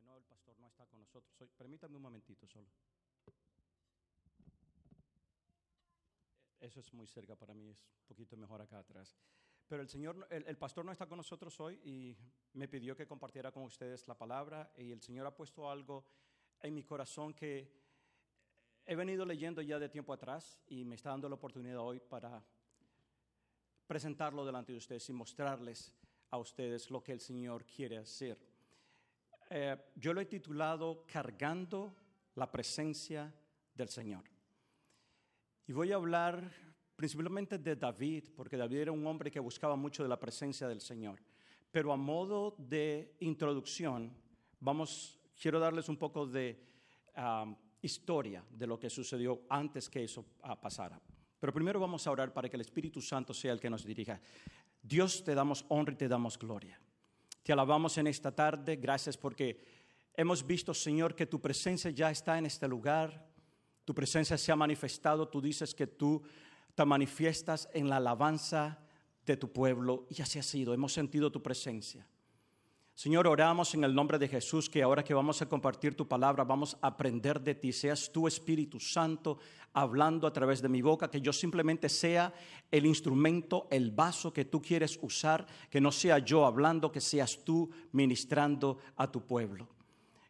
mencionó, el pastor no está con nosotros hoy. Permítame un momentito solo. Eso es muy cerca para mí, es un poquito mejor acá atrás. Pero el Señor, el, el, pastor no está con nosotros hoy y me pidió que compartiera con ustedes la palabra y el Señor ha puesto algo en mi corazón que he venido leyendo ya de tiempo atrás y me está dando la oportunidad hoy para presentarlo delante de ustedes y mostrarles a ustedes lo que el Señor quiere hacer. Eh, yo lo he titulado Cargando la presencia del Señor. Y voy a hablar principalmente de David, porque David era un hombre que buscaba mucho de la presencia del Señor. Pero a modo de introducción, vamos, quiero darles un poco de um, historia de lo que sucedió antes que eso uh, pasara. Pero primero vamos a orar para que el Espíritu Santo sea el que nos dirija. Dios, te damos honra y te damos gloria. Te alabamos en esta tarde. Gracias porque hemos visto, Señor, que tu presencia ya está en este lugar. Tu presencia se ha manifestado. Tú dices que tú te manifiestas en la alabanza de tu pueblo y así ha sido. Hemos sentido tu presencia. Señor, oramos en el nombre de Jesús que ahora que vamos a compartir tu palabra, vamos a aprender de ti. Seas tu Espíritu Santo hablando a través de mi boca, que yo simplemente sea el instrumento, el vaso que tú quieres usar, que no sea yo hablando, que seas tú ministrando a tu pueblo.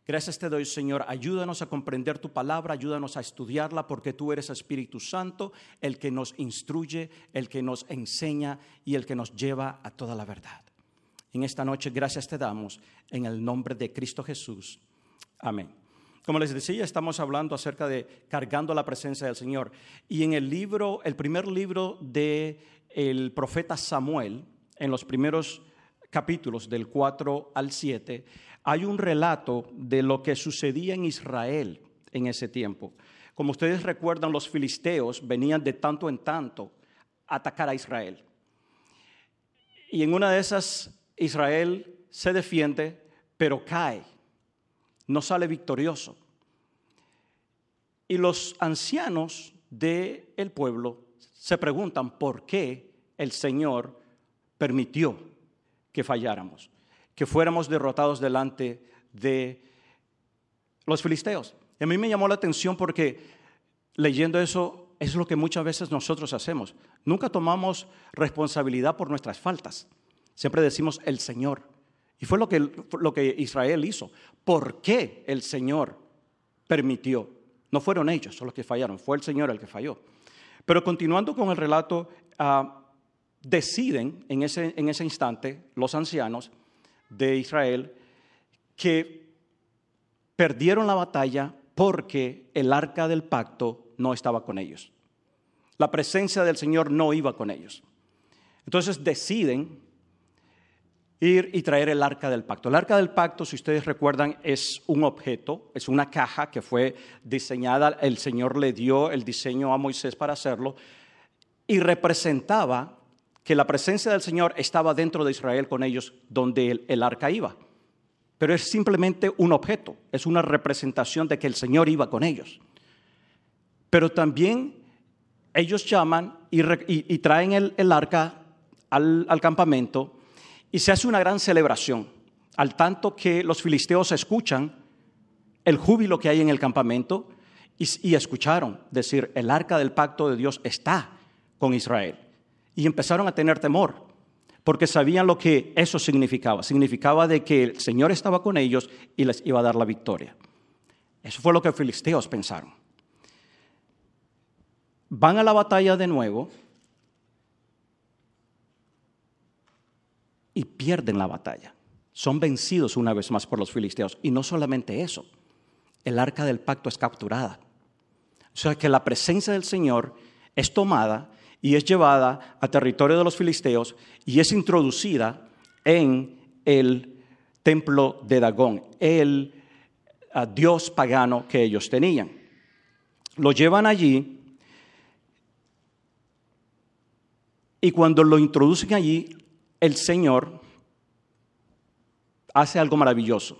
Gracias te doy, Señor. Ayúdanos a comprender tu palabra, ayúdanos a estudiarla, porque tú eres Espíritu Santo, el que nos instruye, el que nos enseña y el que nos lleva a toda la verdad. En esta noche, gracias te damos en el nombre de Cristo Jesús. Amén. Como les decía, estamos hablando acerca de cargando la presencia del Señor. Y en el libro, el primer libro de el profeta Samuel, en los primeros capítulos del 4 al 7, hay un relato de lo que sucedía en Israel en ese tiempo. Como ustedes recuerdan, los filisteos venían de tanto en tanto a atacar a Israel. Y en una de esas, Israel se defiende, pero cae no sale victorioso. Y los ancianos del el pueblo se preguntan por qué el Señor permitió que falláramos, que fuéramos derrotados delante de los filisteos. Y a mí me llamó la atención porque leyendo eso es lo que muchas veces nosotros hacemos. Nunca tomamos responsabilidad por nuestras faltas. Siempre decimos el Señor. Y fue lo que, lo que Israel hizo. ¿Por qué el Señor permitió? No fueron ellos los que fallaron, fue el Señor el que falló. Pero continuando con el relato, uh, deciden en ese, en ese instante los ancianos de Israel que perdieron la batalla porque el arca del pacto no estaba con ellos. La presencia del Señor no iba con ellos. Entonces deciden ir y traer el arca del pacto. El arca del pacto, si ustedes recuerdan, es un objeto, es una caja que fue diseñada, el Señor le dio el diseño a Moisés para hacerlo, y representaba que la presencia del Señor estaba dentro de Israel con ellos donde el, arca iba. Pero es simplemente un objeto, es una representación de que el Señor iba con ellos. Pero también ellos llaman y, traen el, arca al campamento y se hace una gran celebración, al tanto que los filisteos escuchan el júbilo que hay en el campamento y, escucharon decir, el arca del pacto de Dios está con Israel. Y empezaron a tener temor, porque sabían lo que eso significaba. Significaba de que el Señor estaba con ellos y les iba a dar la victoria. Eso fue lo que los filisteos pensaron. Van a la batalla de nuevo y pierden la batalla. Son vencidos una vez más por los filisteos. Y no solamente eso, el arca del pacto es capturada. O sea que la presencia del Señor es tomada y es llevada a territorio de los filisteos y es introducida en el templo de Dagón, el uh, dios pagano que ellos tenían. Lo llevan allí y cuando lo introducen allí, el Señor hace algo maravilloso.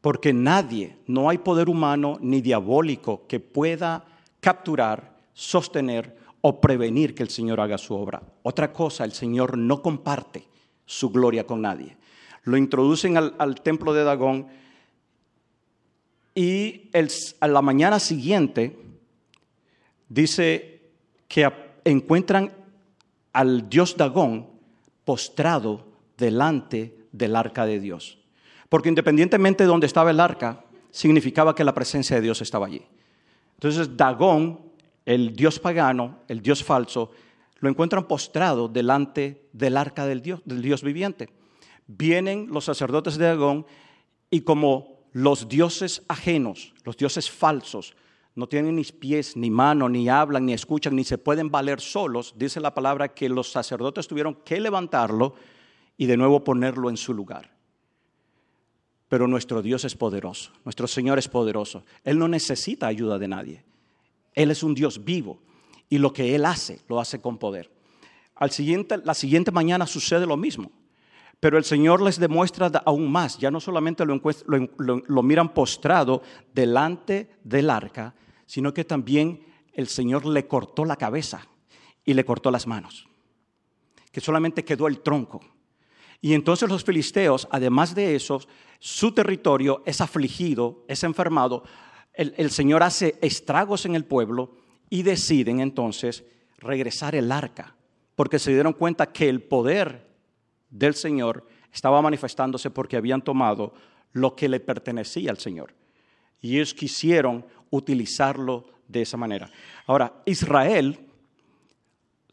Porque nadie, no hay poder humano ni diabólico que pueda capturar, sostener o prevenir que el Señor haga su obra. Otra cosa, el Señor no comparte su gloria con nadie. Lo introducen al, templo de Dagón Y a la mañana siguiente dice que encuentran al dios Dagón postrado delante del arca de Dios. Porque independientemente de donde estaba el arca, significaba que la presencia de Dios estaba allí. Entonces Dagón, el dios pagano, el dios falso, lo encuentran postrado delante del arca del Dios, del Dios viviente. Vienen los sacerdotes de Dagón y como los dioses ajenos, los dioses falsos, no tienen ni pies, ni manos, ni hablan, ni escuchan, ni se pueden valer solos, dice la palabra que los sacerdotes tuvieron que levantarlo y de nuevo ponerlo en su lugar. Pero nuestro Dios es poderoso, nuestro Señor es poderoso. Él no necesita ayuda de nadie. Él es un Dios vivo y lo que Él hace, lo hace con poder. Al siguiente, la siguiente mañana sucede lo mismo. Pero el Señor les demuestra aún más. Ya no solamente lo, miran postrado delante del arca, sino que también el Señor le cortó la cabeza y le cortó las manos. Que solamente quedó el tronco. Y entonces los filisteos, además de eso, su territorio es afligido, es enfermado. el Señor hace estragos en el pueblo y deciden entonces regresar el arca, porque se dieron cuenta que el poder del Señor estaba manifestándose porque habían tomado lo que le pertenecía al Señor. Y ellos quisieron utilizarlo de esa manera. Ahora, Israel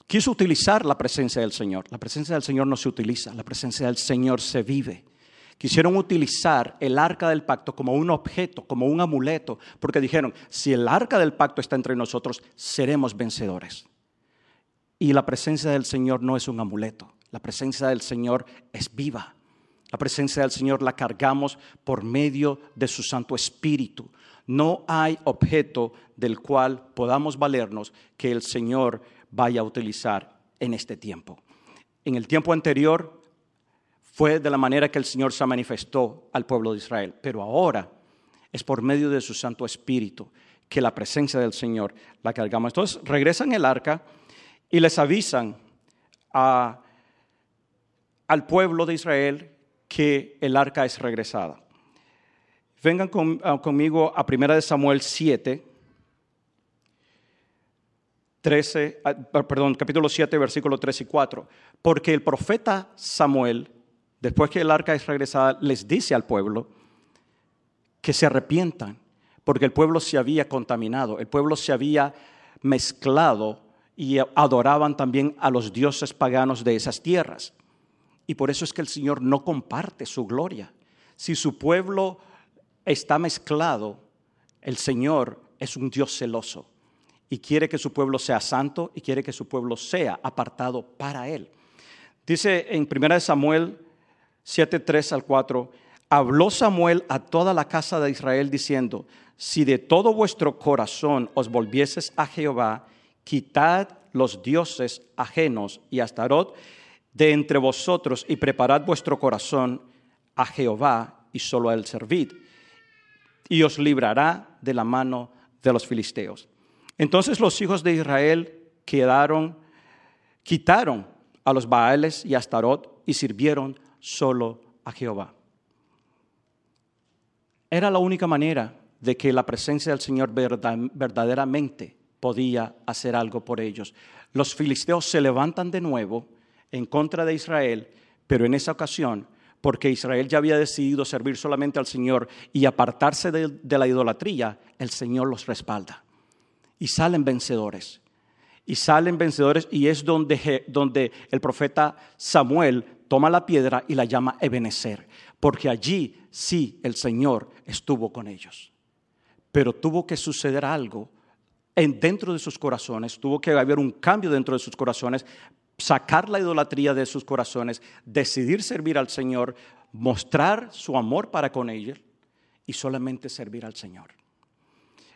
quiso utilizar la presencia del Señor. La presencia del Señor no se utiliza, la presencia del Señor se vive. Quisieron utilizar el arca del pacto como un objeto, como un amuleto, porque dijeron, si el arca del pacto está entre nosotros, seremos vencedores. Y la presencia del Señor no es un amuleto. La presencia del Señor es viva. La presencia del Señor la cargamos por medio de su Santo Espíritu. No hay objeto del cual podamos valernos que el Señor vaya a utilizar en este tiempo. En el tiempo anterior fue de la manera que el Señor se manifestó al pueblo de Israel, pero ahora es por medio de su Santo Espíritu que la presencia del Señor la cargamos. Entonces regresan el arca y les avisan al pueblo de Israel que el arca es regresada. Vengan ah, conmigo a 1 Samuel 7, 13, ah, perdón, capítulo 7, versículo 3 y 4. Porque el profeta Samuel, después que el arca es regresada, les dice al pueblo que se arrepientan, porque el pueblo se había contaminado, el pueblo se había mezclado y adoraban también a los dioses paganos de esas tierras. Y por eso es que el Señor no comparte su gloria. Si su pueblo está mezclado, el Señor es un Dios celoso y quiere que su pueblo sea santo y quiere que su pueblo sea apartado para Él. Dice en 1 Samuel 7, 3 al 4, habló Samuel a toda la casa de Israel diciendo, si de todo vuestro corazón os volvieses a Jehová, quitad los dioses ajenos y Astarot de entre vosotros y preparad vuestro corazón a Jehová y solo a él servid, y os librará de la mano de los filisteos. Entonces los hijos de Israel quedaron, quitaron a los Baales y a Astarot y sirvieron solo a Jehová. Era la única manera de que la presencia del Señor verdaderamente podía hacer algo por ellos. Los filisteos se levantan de nuevo en contra de Israel, pero en esa ocasión, porque Israel ya había decidido servir solamente al Señor y apartarse de, la idolatría, el Señor los respalda. Y salen vencedores. Y salen vencedores y es donde, donde el profeta Samuel toma la piedra y la llama Ebenezer, porque allí sí el Señor estuvo con ellos. Pero tuvo que suceder algo en, dentro de sus corazones, tuvo que haber un cambio dentro de sus corazones sacar la idolatría de sus corazones, decidir servir al Señor, mostrar su amor para con ellos y solamente servir al Señor.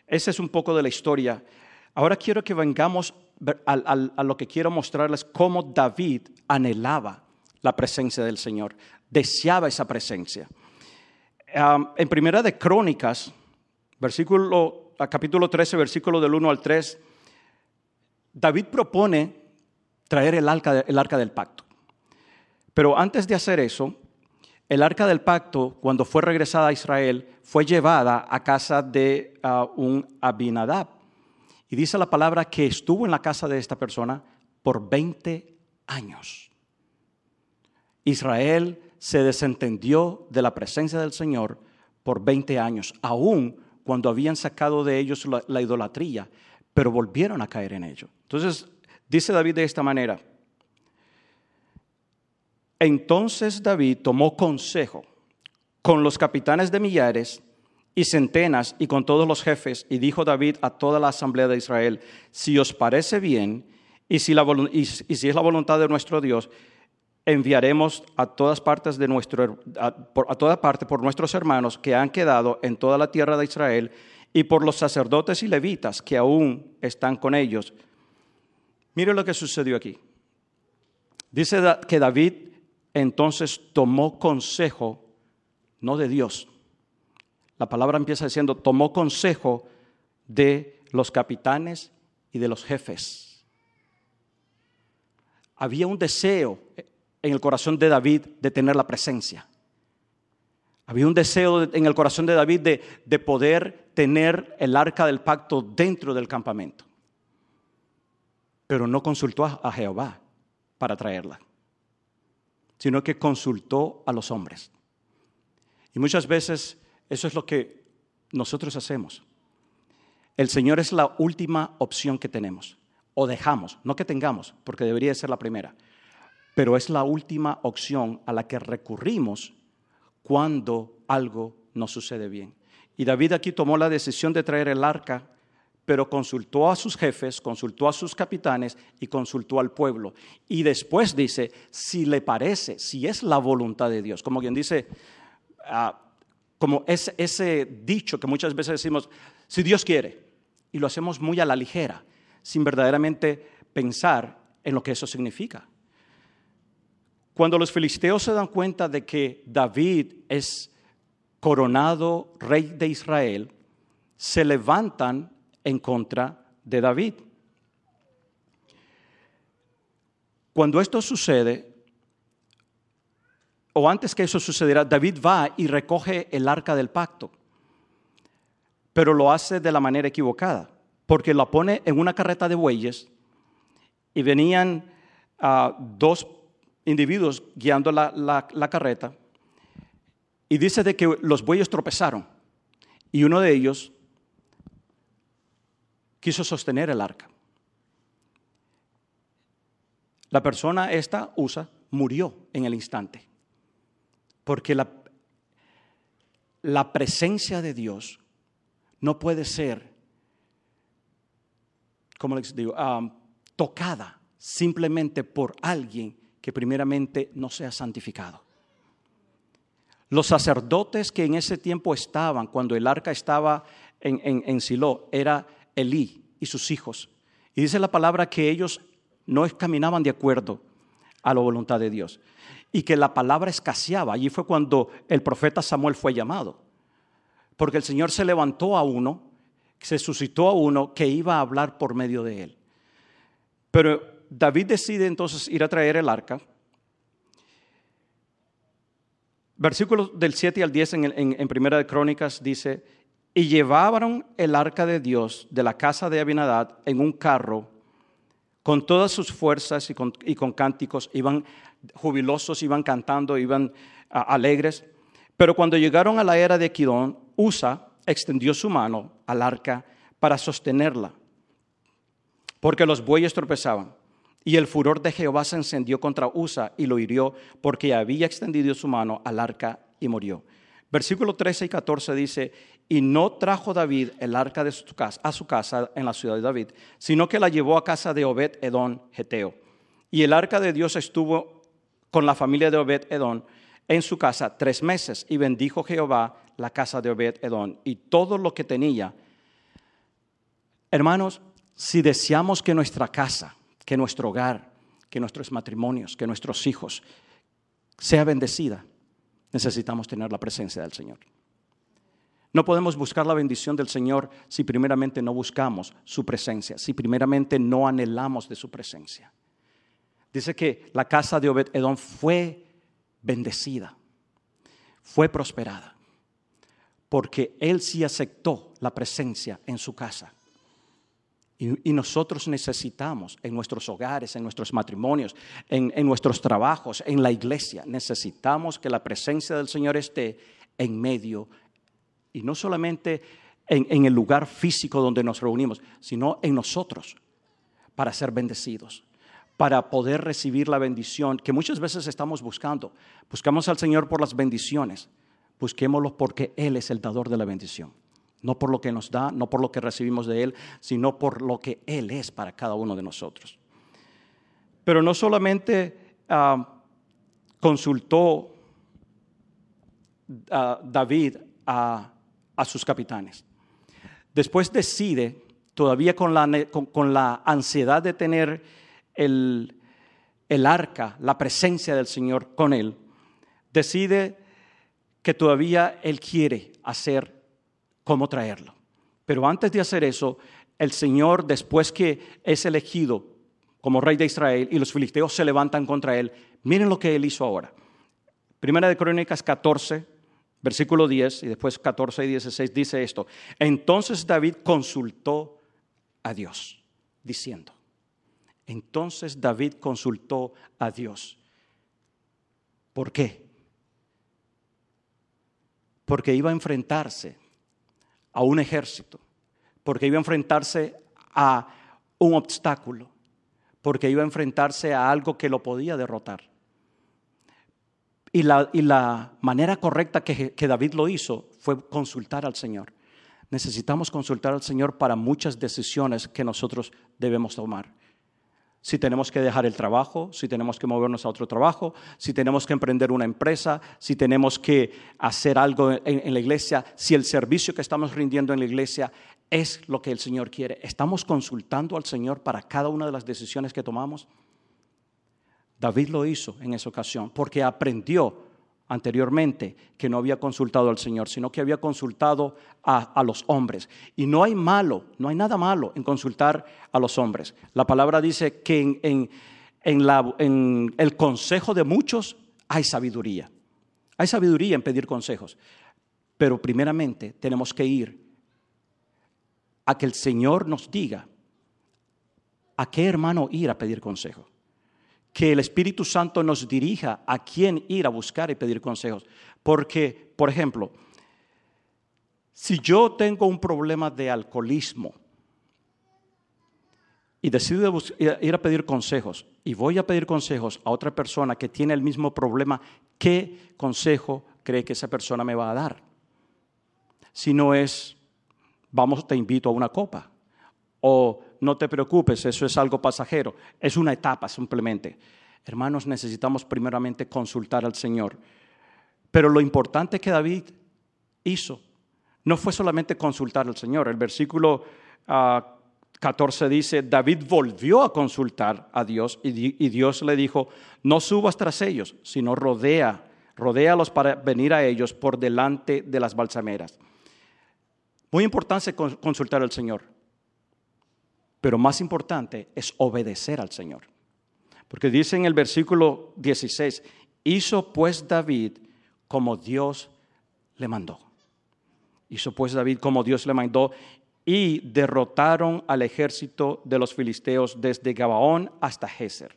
Esa es un poco de la historia. Ahora quiero que vengamos a, lo que quiero mostrarles, cómo David anhelaba la presencia del Señor, deseaba esa presencia. en Primera de Crónicas, versículo, capítulo 13, versículo del 1 al 3, David propone traer el arca, el arca del pacto. Pero antes de hacer eso, el arca del pacto, cuando fue regresada a Israel, fue llevada a casa de ah, un Abinadab. Y dice la palabra que estuvo en la casa de esta persona por 20 años. Israel se desentendió de la presencia del Señor por 20 años, aún cuando habían sacado de ellos la, la idolatría, pero volvieron a caer en ello. Entonces, dice David de esta manera, entonces David tomó consejo con los capitanes de millares y centenas y con todos los jefes, y dijo David a toda la asamblea de Israel, si os parece bien y si, es la voluntad de nuestro Dios, enviaremos a todas partes de nuestro, a, a toda parte por nuestros hermanos que han quedado en toda la tierra de Israel y por los sacerdotes y levitas que aún están con ellos. Mire lo que sucedió aquí. Dice que David entonces tomó consejo, no de Dios. La palabra empieza diciendo, tomó consejo de los capitanes y de los jefes. Había un deseo en el corazón de David de tener la presencia. Había un deseo en el corazón de David de, de poder tener el arca del pacto dentro del campamento. Pero no consultó a Jehová para traerla sino que consultó a los hombres. Y muchas veces eso es lo que nosotros hacemos. El Señor es la última opción que tenemos, o dejamos, no que tengamos, porque debería ser la primera, pero es la última opción a la que recurrimos cuando algo no sucede bien. Y David aquí tomó la decisión de traer el arca pero consultó a sus jefes, consultó a sus capitanes y consultó al pueblo. Y después dice, si le parece, si es la voluntad de Dios, como quien dice, ah, como ese, ese dicho que muchas veces decimos, si Dios quiere, y lo hacemos muy a la ligera, sin verdaderamente pensar en lo que eso significa. Cuando los filisteos se dan cuenta de que David es coronado rey de Israel, se levantan en contra de David. Cuando esto sucede, o antes que eso sucediera, David va y recoge el arca del pacto, pero lo hace de la manera equivocada, porque lo pone en una carreta de bueyes y venían ah, dos individuos guiando la, la carreta y dice de que los bueyes tropezaron y uno de ellos quiso sostener el arca. La persona esta, Usa, murió en el instante. Porque la, la presencia de Dios no puede ser, como les digo, um, tocada simplemente por alguien que primeramente no sea santificado. Los sacerdotes que en ese tiempo estaban, cuando el arca estaba en, en, en Silo, era Elí y sus hijos. Y dice la palabra que ellos no caminaban de acuerdo a la voluntad de Dios y que la palabra escaseaba. Allí fue cuando el profeta Samuel fue llamado, porque el Señor se levantó a uno, se suscitó a uno que iba a hablar por medio de él. Pero David decide entonces ir a traer el arca. Versículos del 7 al 10 en, en Primera de Crónicas dice, y llevaron el arca de Dios de la casa de Abinadad en un carro con todas sus fuerzas y con, cánticos. Iban jubilosos, iban cantando, iban alegres. Pero cuando llegaron a la era de Quidón, Usa extendió su mano al arca para sostenerla, porque los bueyes tropezaban. Y el furor de Jehová se encendió contra Usa y lo hirió, porque había extendido su mano al arca y murió. Versículo 13 y 14 dice, y no trajo David el arca de su casa, a su casa en la ciudad de David, sino que la llevó a casa de Obed Edón Geteo. Y el arca de Dios estuvo con la familia de Obed Edón en su casa tres meses, y bendijo Jehová la casa de Obed Edón y todo lo que tenía. Hermanos, si deseamos que nuestra casa, que nuestro hogar, que nuestros matrimonios, que nuestros hijos sea bendecida, necesitamos tener la presencia del Señor. No podemos buscar la bendición del Señor si primeramente no buscamos su presencia, si primeramente no anhelamos de su presencia. Dice que la casa de Obed Edom fue bendecida. fue prosperada, porque él sí aceptó la presencia en su casa. Y, nosotros necesitamos en nuestros hogares, en nuestros matrimonios, en, nuestros trabajos, en la iglesia, necesitamos que la presencia del Señor esté en medio y no solamente en, el lugar físico donde nos reunimos, sino en nosotros para ser bendecidos para poder recibir la bendición que muchas veces estamos buscando. Buscamos al Señor por las bendiciones, busquémoslo porque Él es el dador de la bendición. No por lo que nos da, no por lo que recibimos de Él, sino por lo que Él es para cada uno de nosotros. Pero no solamente ah, consultó ah, David a, sus capitanes. Después decide, todavía con la, con la ansiedad de tener el, arca, la presencia del Señor con él, decide que todavía él quiere hacer cómo traerlo. Pero antes de hacer eso, el Señor, después que es elegido como rey de Israel y los filisteos se levantan contra él, miren lo que él hizo ahora. Primera de Crónicas 14, versículo 10 y después 14 y 16 dice esto. Entonces David consultó a Dios, diciendo, entonces David consultó a Dios. ¿Por qué? Porque iba a enfrentarse a un ejército, porque iba a enfrentarse a un obstáculo, porque iba a enfrentarse a algo que lo podía derrotar. Y la, manera correcta que, que David lo hizo fue consultar al Señor. Necesitamos consultar al Señor para muchas decisiones que nosotros debemos tomar si tenemos que dejar el trabajo, si tenemos que movernos a otro trabajo, si tenemos que emprender una empresa, si tenemos que hacer algo en, la iglesia, si el servicio que estamos rindiendo en la iglesia es lo que el Señor quiere. ¿Estamos consultando al Señor para cada una de las decisiones que tomamos? David lo hizo en esa ocasión porque aprendió anteriormente que no había consultado al Señor, sino que había consultado a, los hombres. Y no hay malo, no hay nada malo en consultar a los hombres. La palabra dice que en, en el consejo de muchos hay sabiduría. Hay sabiduría en pedir consejos. Pero primeramente tenemos que ir a que el Señor nos diga a qué hermano ir a pedir consejo que el Espíritu Santo nos dirija a quién ir a buscar y pedir consejos. Porque, por ejemplo, si yo tengo un problema de alcoholismo y decido ir a pedir consejos y voy a pedir consejos a otra persona que tiene el mismo problema, ¿qué consejo cree que esa persona me va a dar? Si no es, vamos, te invito a una copa. O no te preocupes, eso es algo pasajero, es una etapa simplemente. Hermanos, necesitamos primeramente consultar al Señor. Pero lo importante que David hizo no fue solamente consultar al Señor. El versículo 14 ah, dice, David volvió a consultar a Dios y, Dios le dijo, no subas tras ellos, sino rodea, rodéalos para venir a ellos por delante de las balsameras. Muy importante consultar al Señor. Pero más importante es obedecer al Señor. Porque dice en el versículo 16, hizo pues David como Dios le mandó. Hizo pues David como Dios le mandó y derrotaron al ejército de los filisteos desde Gabaón hasta Geser.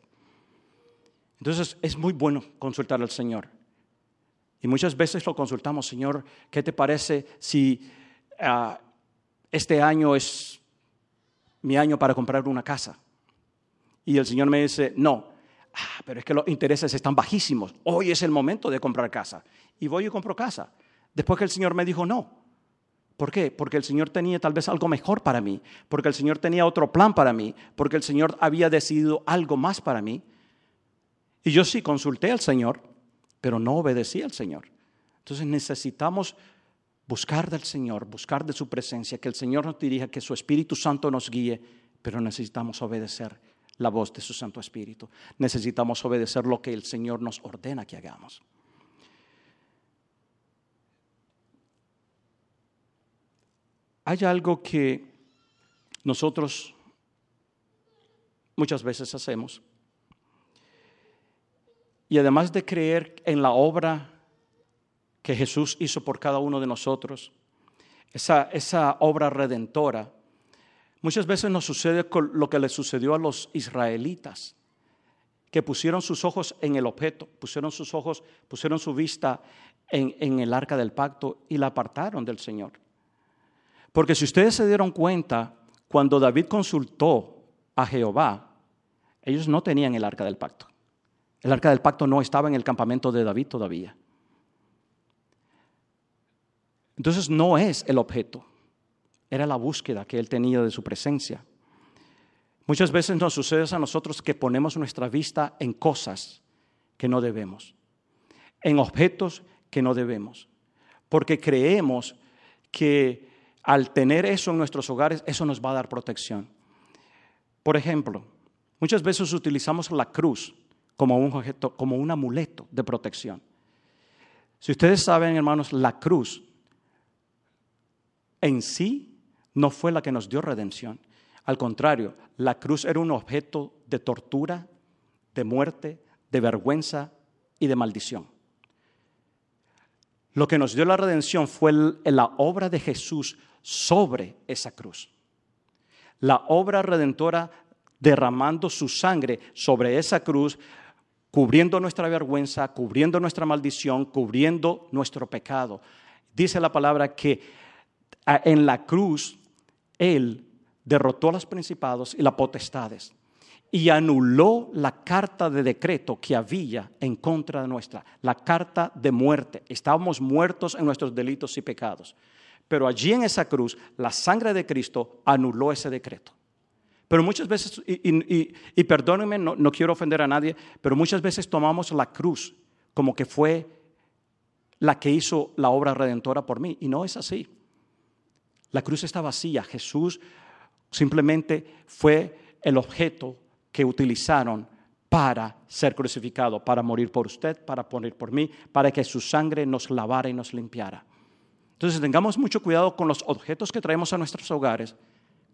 Entonces es muy bueno consultar al Señor. Y muchas veces lo consultamos, Señor, ¿qué te parece si ah, este año es mi año para comprar una casa. Y el Señor me dice, no, ah, pero es que los intereses están bajísimos, hoy es el momento de comprar casa. Y voy y compro casa. Después que el Señor me dijo, no. ¿Por qué? Porque el Señor tenía tal vez algo mejor para mí, porque el Señor tenía otro plan para mí, porque el Señor había decidido algo más para mí. Y yo sí consulté al Señor, pero no obedecí al Señor. Entonces necesitamos buscar del Señor, buscar de su presencia, que el Señor nos dirija, que su Espíritu Santo nos guíe, pero necesitamos obedecer la voz de su Santo Espíritu. Necesitamos obedecer lo que el Señor nos ordena que hagamos. Hay algo que nosotros muchas veces hacemos. Y además de creer en la obra que Jesús hizo por cada uno de nosotros, esa, esa obra redentora, muchas veces nos sucede con lo que le sucedió a los israelitas, que pusieron sus ojos en el objeto, pusieron sus ojos, pusieron su vista en, en el arca del pacto y la apartaron del Señor. Porque si ustedes se dieron cuenta, cuando David consultó a Jehová, ellos no tenían el arca del pacto. El arca del pacto no estaba en el campamento de David todavía. Entonces no es el objeto, era la búsqueda que él tenía de su presencia. Muchas veces nos sucede a nosotros que ponemos nuestra vista en cosas que no debemos, en objetos que no debemos, porque creemos que al tener eso en nuestros hogares, eso nos va a dar protección. Por ejemplo, muchas veces utilizamos la cruz como un objeto, como un amuleto de protección. Si ustedes saben, hermanos, la cruz en sí no fue la que nos dio redención. Al contrario, la cruz era un objeto de tortura, de muerte, de vergüenza y de maldición. Lo que nos dio la redención fue la obra de Jesús sobre esa cruz. La obra redentora derramando su sangre sobre esa cruz cubriendo nuestra vergüenza, cubriendo nuestra maldición, cubriendo nuestro pecado. Dice la palabra que en la cruz Él derrotó a los principados y las potestades y anuló la carta de decreto que había en contra de nuestra, la carta de muerte. Estábamos muertos en nuestros delitos y pecados. Pero allí en esa cruz, la sangre de Cristo anuló ese decreto. Pero muchas veces, y, perdónenme, no, no quiero ofender a nadie, pero muchas veces tomamos la cruz como que fue la que hizo la obra redentora por mí. Y no es así. La cruz está vacía. Jesús simplemente fue el objeto que utilizaron para ser crucificado, para morir por usted, para poner por mí, para que su sangre nos lavara y nos limpiara. Entonces tengamos mucho cuidado con los objetos que traemos a nuestros hogares,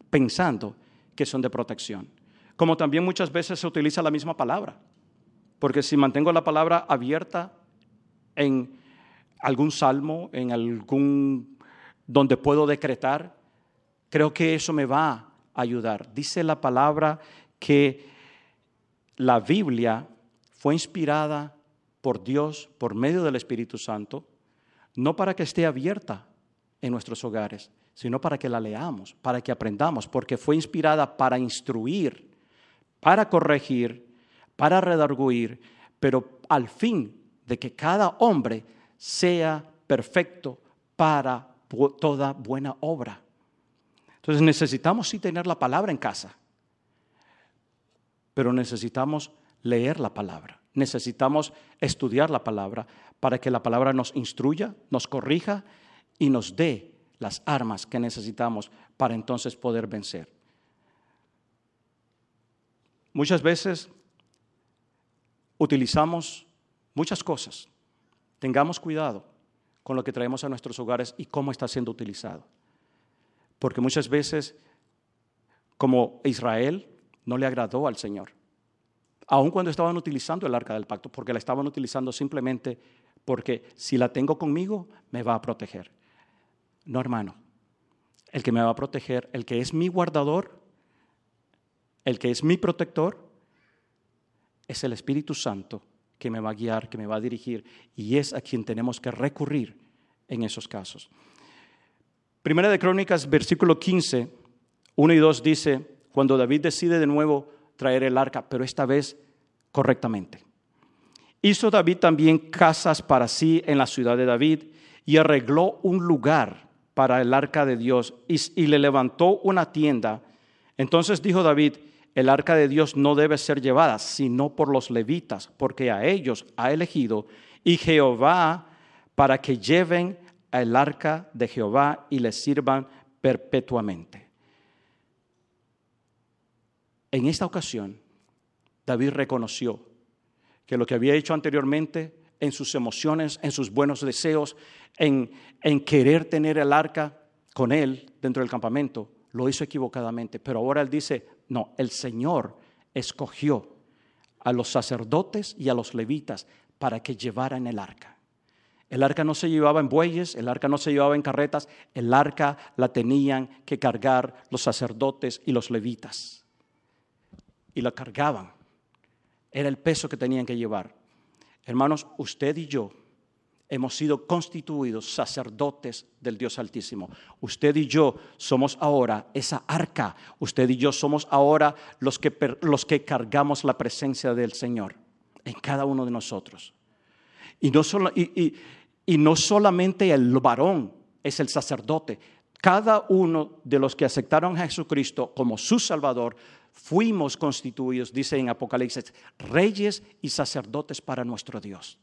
pensando que son de protección. Como también muchas veces se utiliza la misma palabra, porque si mantengo la palabra abierta en algún salmo, en algún donde puedo decretar, creo que eso me va a ayudar. Dice la palabra que la Biblia fue inspirada por Dios por medio del Espíritu Santo, no para que esté abierta en nuestros hogares, sino para que la leamos, para que aprendamos, porque fue inspirada para instruir, para corregir, para redarguir, pero al fin de que cada hombre sea perfecto para toda buena obra. Entonces necesitamos sí tener la palabra en casa, pero necesitamos leer la palabra, necesitamos estudiar la palabra para que la palabra nos instruya, nos corrija y nos dé las armas que necesitamos para entonces poder vencer. Muchas veces utilizamos muchas cosas. Tengamos cuidado con lo que traemos a nuestros hogares y cómo está siendo utilizado. Porque muchas veces, como Israel, no le agradó al Señor. Aun cuando estaban utilizando el arca del pacto, porque la estaban utilizando simplemente porque si la tengo conmigo, me va a proteger. No, hermano. El que me va a proteger, el que es mi guardador, el que es mi protector, es el Espíritu Santo que me va a guiar, que me va a dirigir, y es a quien tenemos que recurrir en esos casos. Primera de Crónicas, versículo 15, 1 y 2 dice, cuando David decide de nuevo traer el arca, pero esta vez correctamente. Hizo David también casas para sí en la ciudad de David y arregló un lugar para el arca de Dios y, le levantó una tienda. Entonces dijo David, el arca de Dios no debe ser llevada sino por los levitas, porque a ellos ha elegido, y Jehová para que lleven el arca de Jehová y le sirvan perpetuamente. En esta ocasión, David reconoció que lo que había hecho anteriormente en sus emociones, en sus buenos deseos, en, querer tener el arca con él dentro del campamento, lo hizo equivocadamente. Pero ahora él dice, no, el Señor escogió a los sacerdotes y a los levitas para que llevaran el arca. El arca no se llevaba en bueyes, el arca no se llevaba en carretas, el arca la tenían que cargar los sacerdotes y los levitas. Y la cargaban. Era el peso que tenían que llevar. Hermanos, usted y yo hemos sido constituidos sacerdotes del Dios Altísimo. Usted y yo somos ahora esa arca. Usted y yo somos ahora los que, los que cargamos la presencia del Señor en cada uno de nosotros. Y no, solo, y, y no solamente el varón es el sacerdote. Cada uno de los que aceptaron a Jesucristo como su Salvador, fuimos constituidos, dice en Apocalipsis, reyes y sacerdotes para nuestro Dios.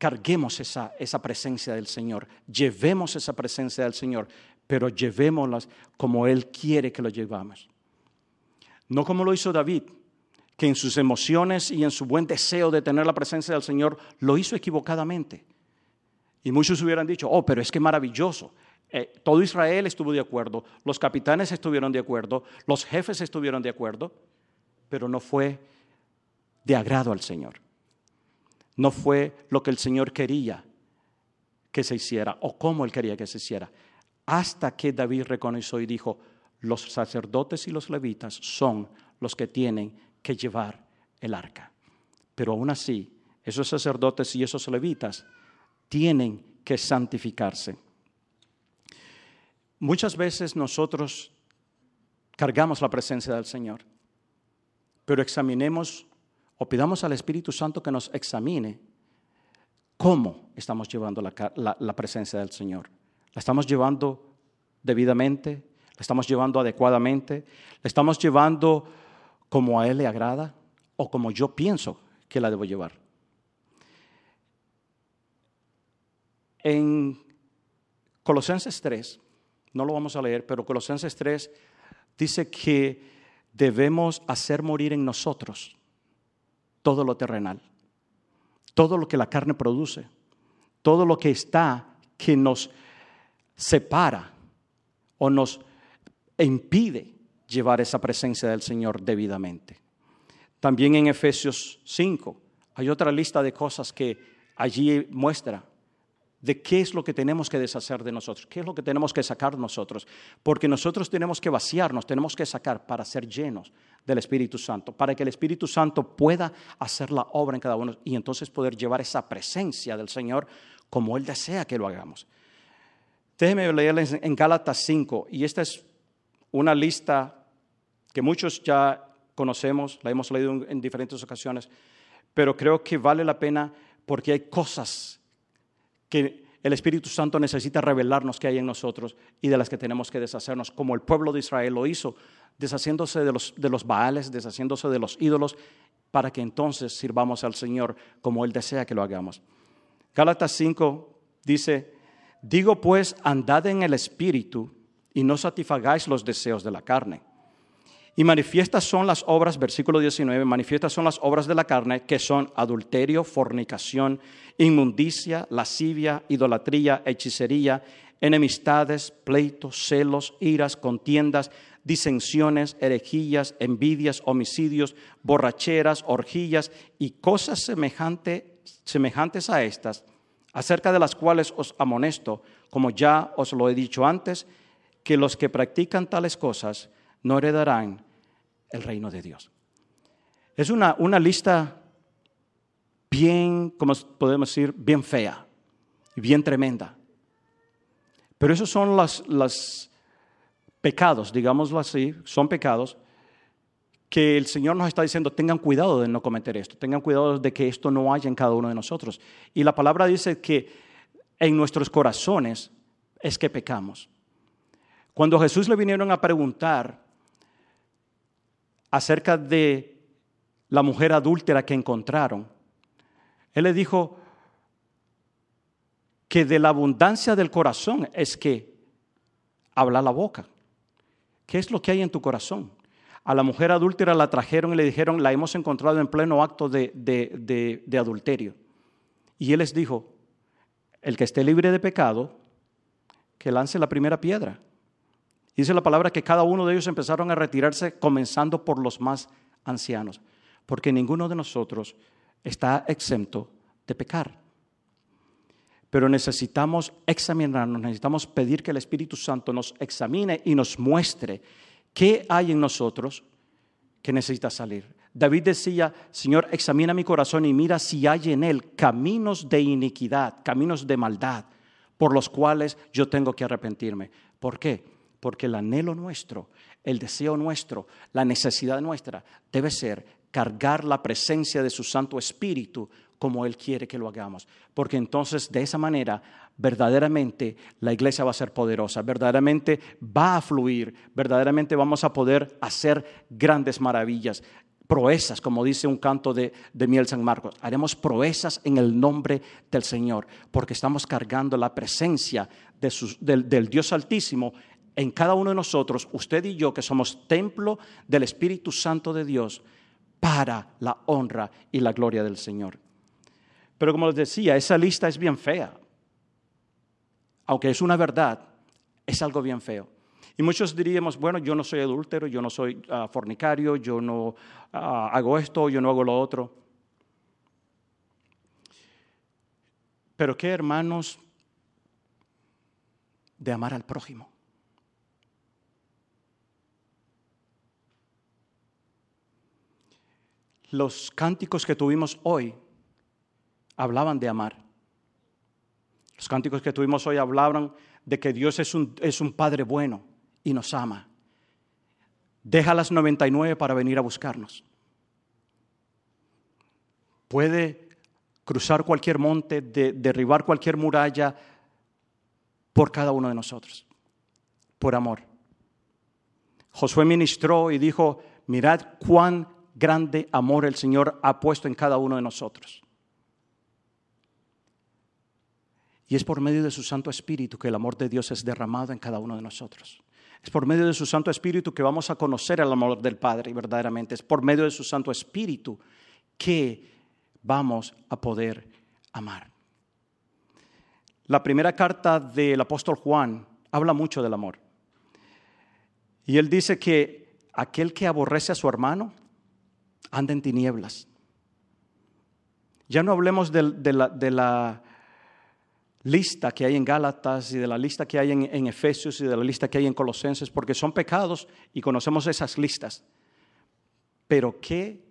Carguemos esa, esa presencia del Señor, llevemos esa presencia del Señor, pero llevémoslas como Él quiere que lo llevamos. No como lo hizo David, que en sus emociones y en su buen deseo de tener la presencia del Señor lo hizo equivocadamente. Y muchos hubieran dicho, oh, pero es que maravilloso. Eh, todo Israel estuvo de acuerdo, los capitanes estuvieron de acuerdo, los jefes estuvieron de acuerdo, pero no fue de agrado al Señor. No fue lo que el Señor quería que se hiciera o cómo él quería que se hiciera. Hasta que David reconoció y dijo, los sacerdotes y los levitas son los que tienen que llevar el arca. Pero aún así, esos sacerdotes y esos levitas tienen que santificarse. Muchas veces nosotros cargamos la presencia del Señor, pero examinemos o pidamos al Espíritu Santo que nos examine cómo estamos llevando la, presencia del Señor. ¿La estamos llevando debidamente? ¿La estamos llevando adecuadamente? ¿La estamos llevando como a Él le agrada o como yo pienso que la debo llevar. En Colosenses 3, no lo vamos a leer, pero Colosenses 3 dice que debemos hacer morir en nosotros todo lo terrenal, todo lo que la carne produce, todo lo que está que nos separa o nos impide llevar esa presencia del Señor debidamente. También en Efesios 5 hay otra lista de cosas que allí muestra de qué es lo que tenemos que deshacer de nosotros, qué es lo que tenemos que sacar nosotros, porque nosotros tenemos que vaciarnos, tenemos que sacar para ser llenos del Espíritu Santo, para que el Espíritu Santo pueda hacer la obra en cada uno y entonces poder llevar esa presencia del Señor como Él desea que lo hagamos. Déjeme leerles en Gálatas 5, y esta es una lista que muchos ya conocemos, la hemos leído en diferentes ocasiones, pero creo que vale la pena porque hay cosas que el Espíritu Santo necesita revelarnos que hay en nosotros y de las que tenemos que deshacernos, como el pueblo de Israel lo hizo, deshaciéndose de los, de los baales, deshaciéndose de los ídolos, para que entonces sirvamos al Señor como Él desea que lo hagamos. Gálatas 5 dice, digo pues, andad en el Espíritu y no satisfagáis los deseos de la carne y manifiestas son las obras, versículo 19, manifiestas son las obras de la carne que son adulterio, fornicación, inmundicia, lascivia, idolatría, hechicería, enemistades, pleitos, celos, iras, contiendas, disensiones, herejías, envidias, homicidios, borracheras, orgías y cosas semejantes a estas, acerca de las cuales os amonesto, como ya os lo he dicho antes, que los que practican tales cosas no heredarán el reino de Dios. Es una, una lista bien, como podemos decir, bien fea y bien tremenda. Pero esos son los pecados, digámoslo así, son pecados que el Señor nos está diciendo, tengan cuidado de no cometer esto, tengan cuidado de que esto no haya en cada uno de nosotros. Y la palabra dice que en nuestros corazones es que pecamos. Cuando Jesús le vinieron a preguntar acerca de la mujer adúltera que encontraron, él le dijo que de la abundancia del corazón es que habla la boca. ¿Qué es lo que hay en tu corazón? A la mujer adúltera la trajeron y le dijeron, la hemos encontrado en pleno acto de, de adulterio. Y él les dijo, el que esté libre de pecado, que lance la primera piedra. Dice la palabra que cada uno de ellos empezaron a retirarse, comenzando por los más ancianos, porque ninguno de nosotros está exento de pecar. Pero necesitamos examinarnos, necesitamos pedir que el Espíritu Santo nos examine y nos muestre qué hay en nosotros que necesita salir. David decía, Señor, examina mi corazón y mira si hay en él caminos de iniquidad, caminos de maldad, por los cuales yo tengo que arrepentirme. ¿Por qué? Porque el anhelo nuestro, el deseo nuestro, la necesidad nuestra debe ser cargar la presencia de su Santo Espíritu como Él quiere que lo hagamos. Porque entonces de esa manera verdaderamente la iglesia va a ser poderosa, verdaderamente va a fluir, verdaderamente vamos a poder hacer grandes maravillas, proezas, como dice un canto de, de Miel San Marcos. Haremos proezas en el nombre del Señor, porque estamos cargando la presencia del, del Dios Altísimo en cada uno de nosotros, usted y yo, que somos templo del Espíritu Santo de Dios, para la honra y la gloria del Señor. Pero como les decía, esa lista es bien fea. Aunque es una verdad, es algo bien feo. Y muchos diríamos, bueno, yo no soy adúltero, yo no soy ah, fornicario, yo no ah, hago esto, yo no hago lo otro. Pero qué hermanos de amar al prójimo. Los cánticos que tuvimos hoy hablaban de amar. Los cánticos que tuvimos hoy hablaban de que Dios es un, es un Padre bueno y nos ama. Deja las 99 para venir a buscarnos. Puede cruzar cualquier monte, derribar cualquier muralla por cada uno de nosotros, por amor. Josué ministró y dijo, mirad cuán grande amor el Señor ha puesto en cada uno de nosotros. Y es por medio de su Santo Espíritu que el amor de Dios es derramado en cada uno de nosotros. Es por medio de su Santo Espíritu que vamos a conocer el amor del Padre verdaderamente. Es por medio de su Santo Espíritu que vamos a poder amar. La primera carta del apóstol Juan habla mucho del amor. Y él dice que aquel que aborrece a su hermano anda en tinieblas. Ya no hablemos de, la, lista que hay en Gálatas y de la lista que hay en, Efesios y de la lista que hay en Colosenses, porque son pecados y conocemos esas listas. Pero ¿qué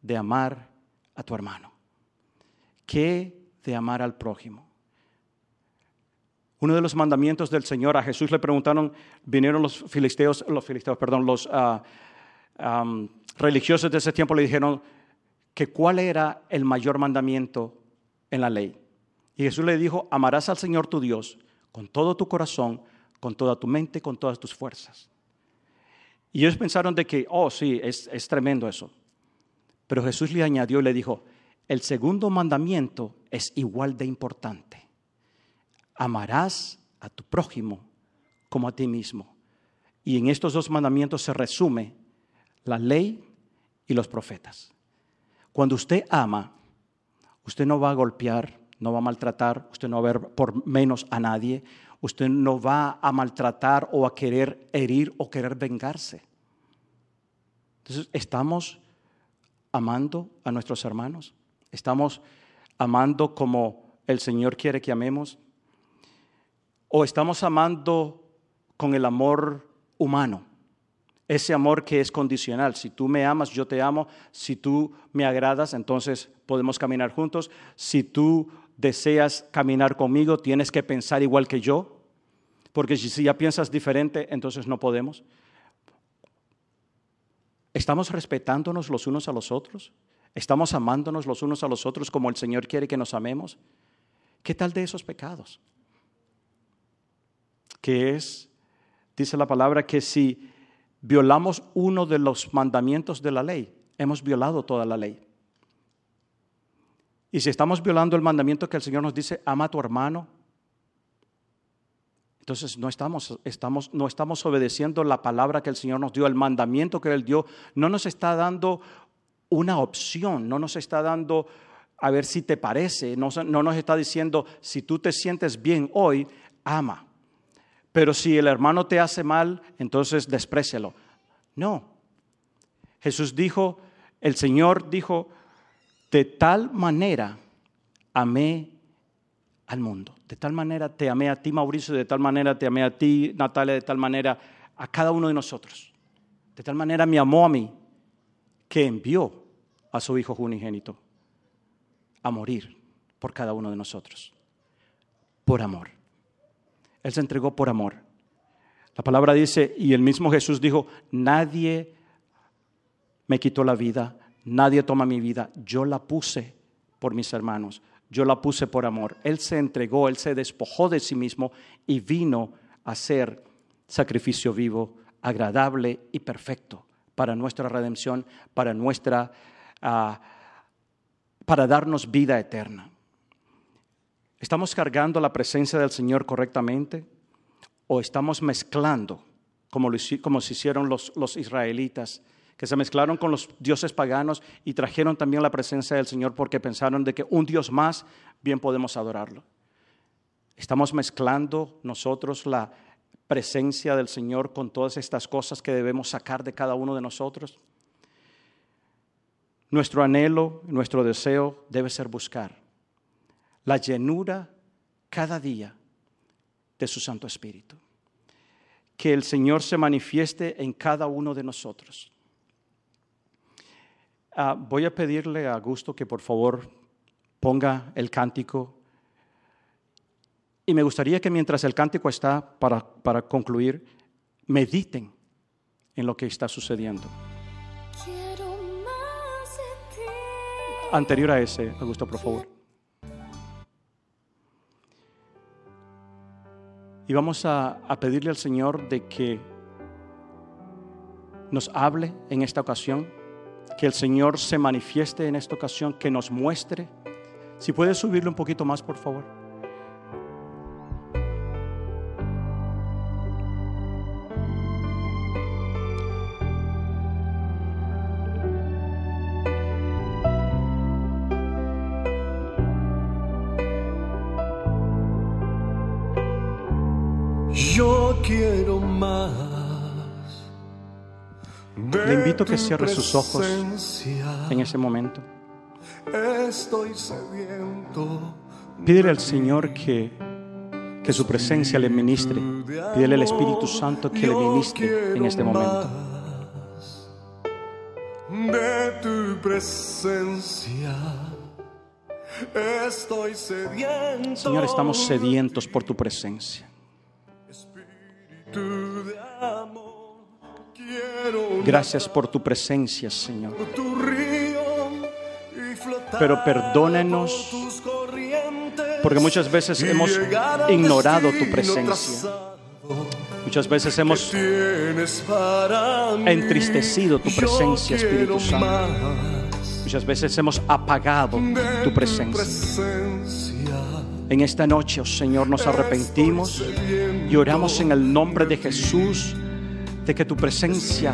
de amar a tu hermano? ¿Qué de amar al prójimo? Uno de los mandamientos del Señor, a Jesús le preguntaron, vinieron los filisteos, los filisteos, perdón, los religiosos de ese tiempo le dijeron que cuál era el mayor mandamiento en la ley. Y Jesús le dijo, amarás al Señor tu Dios con todo tu corazón, con toda tu mente, con todas tus fuerzas. Y ellos pensaron de que, oh sí, es, es tremendo eso. Pero Jesús le añadió y le dijo, el segundo mandamiento es igual de importante. Amarás a tu prójimo como a ti mismo. Y en estos dos mandamientos se resume la ley y los profetas. Cuando usted ama, usted no va a golpear, no va a maltratar, usted no va a ver por menos a nadie, usted no va a maltratar o a querer herir o querer vengarse. Entonces, ¿estamos amando a nuestros hermanos? ¿Estamos amando como el Señor quiere que amemos? ¿O estamos amando con el amor humano? Ese amor que es condicional. Si tú me amas, yo te amo. Si tú me agradas, entonces podemos caminar juntos. Si tú deseas caminar conmigo, tienes que pensar igual que yo, porque si ya piensas diferente, entonces no podemos. ¿Estamos respetándonos los unos a los otros? ¿Estamos amándonos los unos a los otros como el Señor quiere que nos amemos? ¿Qué tal de esos pecados? Que es, dice la palabra, que si violamos uno de los mandamientos de la ley, hemos violado toda la ley. Y si estamos violando el mandamiento que el Señor nos dice, ama a tu hermano, entonces no estamos, estamos, no estamos obedeciendo la palabra que el Señor nos dio, el mandamiento que Él dio. No nos está dando una opción, no nos está dando a ver si te parece, no, no nos está diciendo, si tú te sientes bien hoy, ama. Pero si el hermano te hace mal, entonces desprécialo. No. Jesús dijo, el Señor dijo, de tal manera amé al mundo. De tal manera te amé a ti, Mauricio, de tal manera te amé a ti, Natalia, de tal manera a cada uno de nosotros. De tal manera me amó a mí que envió a su Hijo unigénito a morir por cada uno de nosotros. Por amor. Él se entregó por amor. La palabra dice, y el mismo Jesús dijo, nadie me quitó la vida, nadie toma mi vida, yo la puse por mis hermanos, yo la puse por amor. Él se entregó, él se despojó de sí mismo y vino a ser sacrificio vivo, agradable y perfecto para nuestra redención, para nuestra ah, para darnos vida eterna. ¿Estamos cargando la presencia del Señor correctamente o estamos mezclando como, como se hicieron los, los israelitas? que se mezclaron con los dioses paganos y trajeron también la presencia del Señor porque pensaron de que un Dios más bien podemos adorarlo. Estamos mezclando nosotros la presencia del Señor con todas estas cosas que debemos sacar de cada uno de nosotros. Nuestro anhelo, nuestro deseo debe ser buscar la llenura cada día de su Santo Espíritu. Que el Señor se manifieste en cada uno de nosotros. Ah, voy a pedirle a Augusto que por favor ponga el cántico. Y me gustaría que mientras el cántico está para, para concluir, mediten en lo que está sucediendo. Anterior a ese, Augusto, por favor. Y vamos a, a pedirle al Señor de que nos hable en esta ocasión, que el Señor se manifieste en esta ocasión, que nos muestre. Si puede subirle un poquito más, por favor. Invito a que cierre sus ojos en ese momento. Pídele al Señor que, que su presencia le ministre. Pídele al Espíritu Santo que le ministre en este momento. De tu presencia. Estoy sediento. Señor, estamos sedientos por tu presencia. Gracias por tu presencia, Señor. Pero perdónenos porque muchas veces hemos ignorado tu presencia. Muchas veces hemos entristecido tu presencia, Espíritu Santo. Muchas veces hemos apagado tu presencia. En esta noche, oh Señor, nos arrepentimos y oramos en el nombre de Jesús de que tu presencia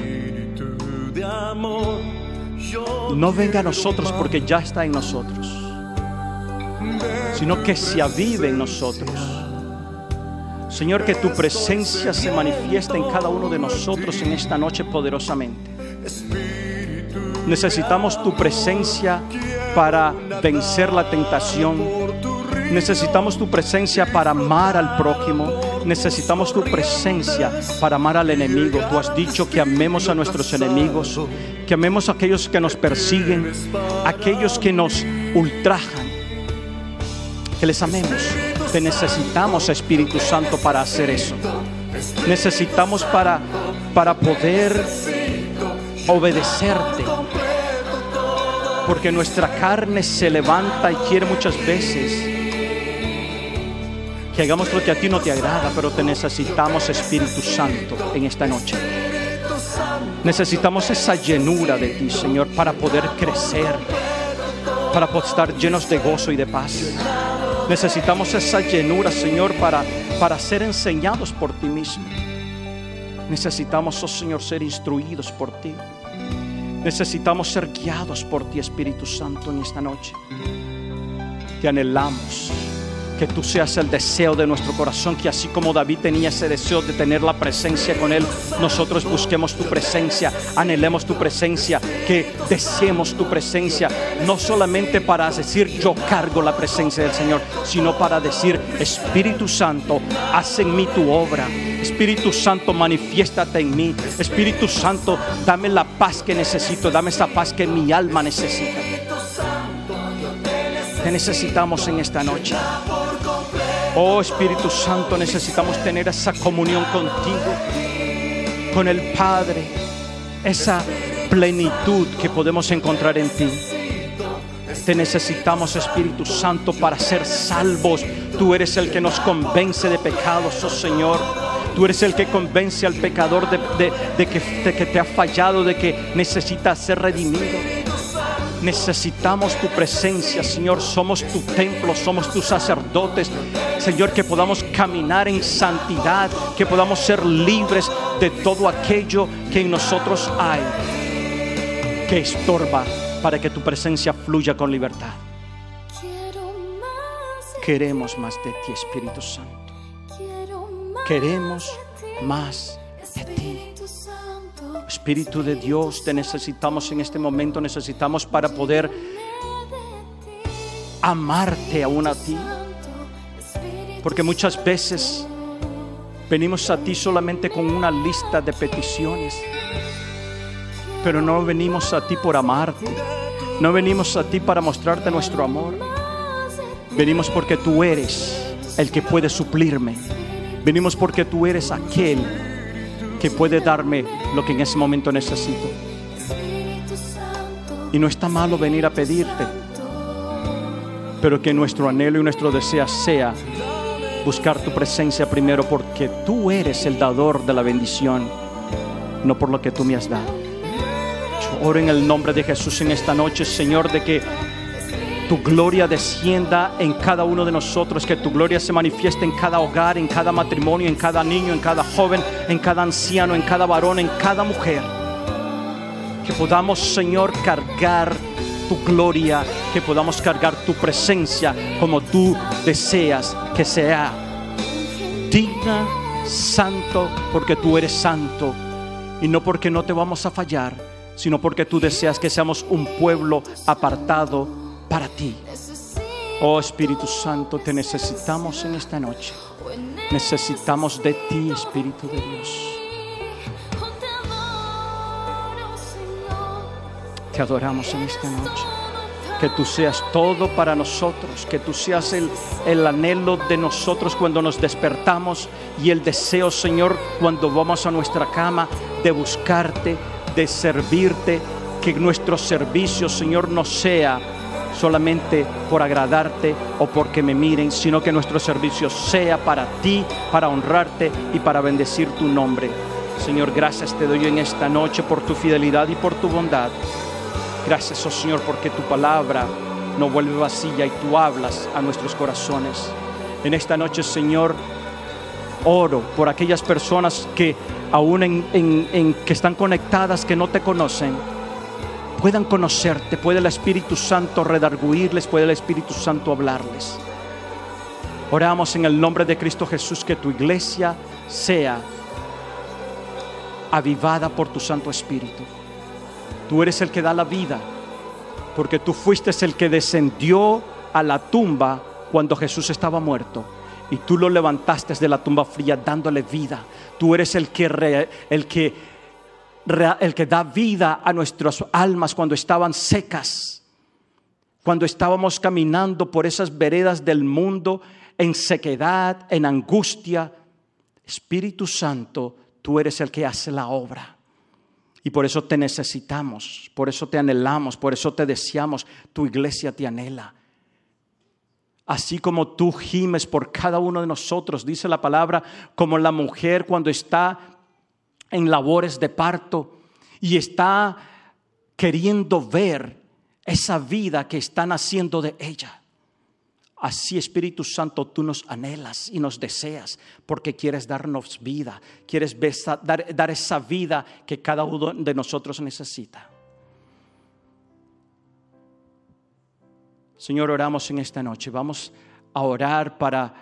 no venga a nosotros porque ya está en nosotros, sino que se avive en nosotros. Señor, que tu presencia se manifieste en cada uno de nosotros en esta noche poderosamente. Necesitamos tu presencia para vencer la tentación Necesitamos tu presencia para amar al prójimo. Necesitamos tu presencia para amar al enemigo. Tú has dicho que amemos a nuestros enemigos, que amemos a aquellos que nos persiguen, aquellos que nos ultrajan, que les amemos. Te necesitamos, Espíritu Santo, para hacer eso. Necesitamos para, para poder obedecerte. Porque nuestra carne se levanta y quiere muchas veces que hagamos lo que a ti no te agrada, pero te necesitamos Espíritu Santo en esta noche. Necesitamos esa llenura de ti, Señor, para poder crecer, para estar llenos de gozo y de paz. Necesitamos esa llenura, Señor, para, para ser enseñados por ti mismo. Necesitamos, oh Señor, ser instruidos por ti. Necesitamos ser guiados por ti, Espíritu Santo, en esta noche. Te anhelamos que tú seas el deseo de nuestro corazón, que así como David tenía ese deseo de tener la presencia con Él, nosotros busquemos tu presencia, anhelemos tu presencia, que deseemos tu presencia, no solamente para decir yo cargo la presencia del Señor, sino para decir Espíritu Santo, haz en mí tu obra. Espíritu Santo, manifiéstate en mí. Espíritu Santo, dame la paz que necesito, dame esa paz que mi alma necesita. Te necesitamos en esta noche. Oh Espíritu Santo, necesitamos tener esa comunión contigo, con el Padre, esa plenitud que podemos encontrar en ti. Te necesitamos, Espíritu Santo, para ser salvos. Tú eres el que nos convence de pecados, oh Señor. Tú eres el que convence al pecador de, de- que, de que te ha fallado, de que necesita ser redimido. Necesitamos tu presencia, Señor. Somos tu templo, somos tus sacerdotes. Señor, que podamos caminar en santidad, que podamos ser libres de todo aquello que en nosotros hay, que estorba para que tu presencia fluya con libertad. Queremos más de ti, Espíritu Santo. Queremos más de ti. Espíritu de Dios, te necesitamos en este momento, necesitamos para poder amarte aún a ti. Porque muchas veces venimos a ti solamente con una lista de peticiones, pero no venimos a ti por amarte, no venimos a ti para mostrarte nuestro amor, venimos porque tú eres el que puede suplirme, venimos porque tú eres aquel que puede darme lo que en ese momento necesito. Y no está malo venir a pedirte, pero que nuestro anhelo y nuestro deseo sea buscar tu presencia primero porque tú eres el dador de la bendición, no por lo que tú me has dado. Yo oro en el nombre de Jesús en esta noche, Señor, de que tu gloria descienda en cada uno de nosotros, que tu gloria se manifieste en cada hogar, en cada matrimonio, en cada niño, en cada joven, en cada anciano, en cada varón, en cada mujer. Que podamos, Señor, cargar tu gloria, que podamos cargar tu presencia como tú deseas que sea. Digna, santo, porque tú eres santo. Y no porque no te vamos a fallar, sino porque tú deseas que seamos un pueblo apartado para ti. Oh Espíritu Santo, te necesitamos en esta noche. Necesitamos de ti, Espíritu de Dios. Te adoramos en esta noche. Que tú seas todo para nosotros, que tú seas el, el anhelo de nosotros cuando nos despertamos y el deseo, Señor, cuando vamos a nuestra cama de buscarte, de servirte, que nuestro servicio, Señor, no sea solamente por agradarte o porque me miren, sino que nuestro servicio sea para ti, para honrarte y para bendecir tu nombre. Señor, gracias te doy en esta noche por tu fidelidad y por tu bondad. Gracias, oh Señor, porque tu palabra no vuelve vacía y tú hablas a nuestros corazones. En esta noche, Señor, oro por aquellas personas que aún en, que están conectadas, que no te conocen, puedan conocerte, puede el Espíritu Santo redarguirles, puede el Espíritu Santo hablarles. Oramos en el nombre de Cristo Jesús que tu iglesia sea avivada por tu Santo Espíritu. Tú eres el que da la vida, porque tú fuiste el que descendió a la tumba cuando Jesús estaba muerto. Y tú lo levantaste de la tumba fría dándole vida. Tú eres el que, el que, el que da vida a nuestras almas cuando estaban secas. Cuando estábamos caminando por esas veredas del mundo en sequedad, en angustia. Espíritu Santo, tú eres el que hace la obra. Y por eso te necesitamos, por eso te anhelamos, por eso te deseamos. Tu iglesia te anhela. Así como tú gimes por cada uno de nosotros, dice la palabra, como la mujer cuando está en labores de parto y está queriendo ver esa vida que está naciendo de ella. Así, Espíritu Santo, tú nos anhelas y nos deseas porque quieres darnos vida, quieres dar, dar esa vida que cada uno de nosotros necesita. Señor, oramos en esta noche. Vamos a orar para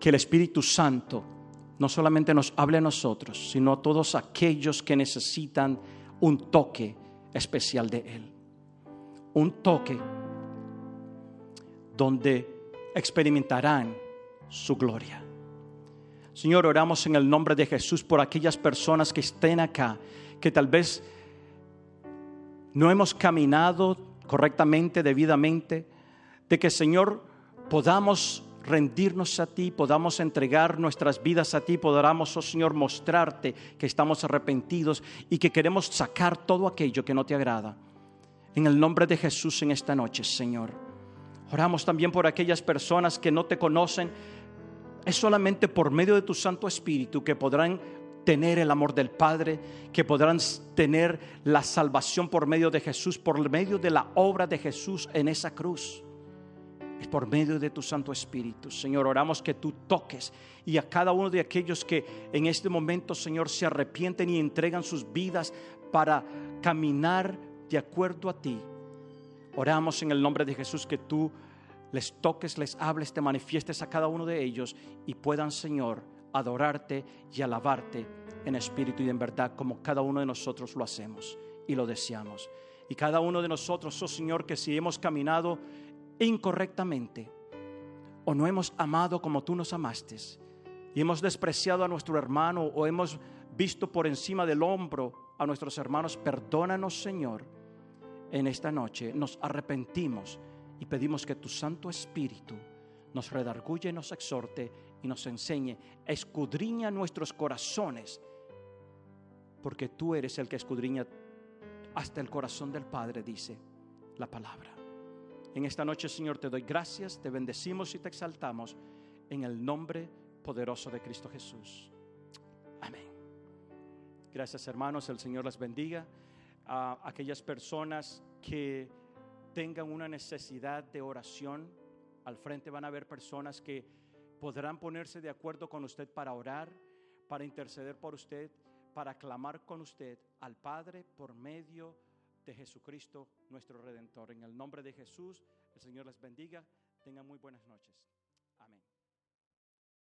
que el Espíritu Santo no solamente nos hable a nosotros, sino a todos aquellos que necesitan un toque especial de Él. Un toque donde experimentarán su gloria. Señor, oramos en el nombre de Jesús por aquellas personas que estén acá, que tal vez no hemos caminado correctamente, debidamente, de que Señor podamos rendirnos a ti, podamos entregar nuestras vidas a ti, podamos, oh Señor, mostrarte que estamos arrepentidos y que queremos sacar todo aquello que no te agrada. En el nombre de Jesús en esta noche, Señor. Oramos también por aquellas personas que no te conocen. Es solamente por medio de tu Santo Espíritu que podrán tener el amor del Padre, que podrán tener la salvación por medio de Jesús, por medio de la obra de Jesús en esa cruz. Por medio de tu Santo Espíritu. Señor, oramos que tú toques y a cada uno de aquellos que en este momento, Señor, se arrepienten y entregan sus vidas para caminar de acuerdo a ti. Oramos en el nombre de Jesús que tú les toques, les hables, te manifiestes a cada uno de ellos y puedan, Señor, adorarte y alabarte en espíritu y en verdad como cada uno de nosotros lo hacemos y lo deseamos. Y cada uno de nosotros, oh Señor, que si hemos caminado incorrectamente o no hemos amado como tú nos amaste y hemos despreciado a nuestro hermano o hemos visto por encima del hombro a nuestros hermanos, perdónanos Señor. En esta noche nos arrepentimos y pedimos que tu Santo Espíritu nos redarguye, nos exhorte y nos enseñe, escudriña nuestros corazones, porque tú eres el que escudriña hasta el corazón del Padre, dice la palabra. En esta noche, Señor, te doy gracias, te bendecimos y te exaltamos en el nombre poderoso de Cristo Jesús. Amén. Gracias, hermanos, el Señor les bendiga. A aquellas personas que tengan una necesidad de oración, al frente van a haber personas que podrán ponerse de acuerdo con usted para orar, para interceder por usted, para clamar con usted al Padre por medio de Jesucristo, nuestro Redentor. En el nombre de Jesús, el Señor les bendiga. Tengan muy buenas noches. Amén.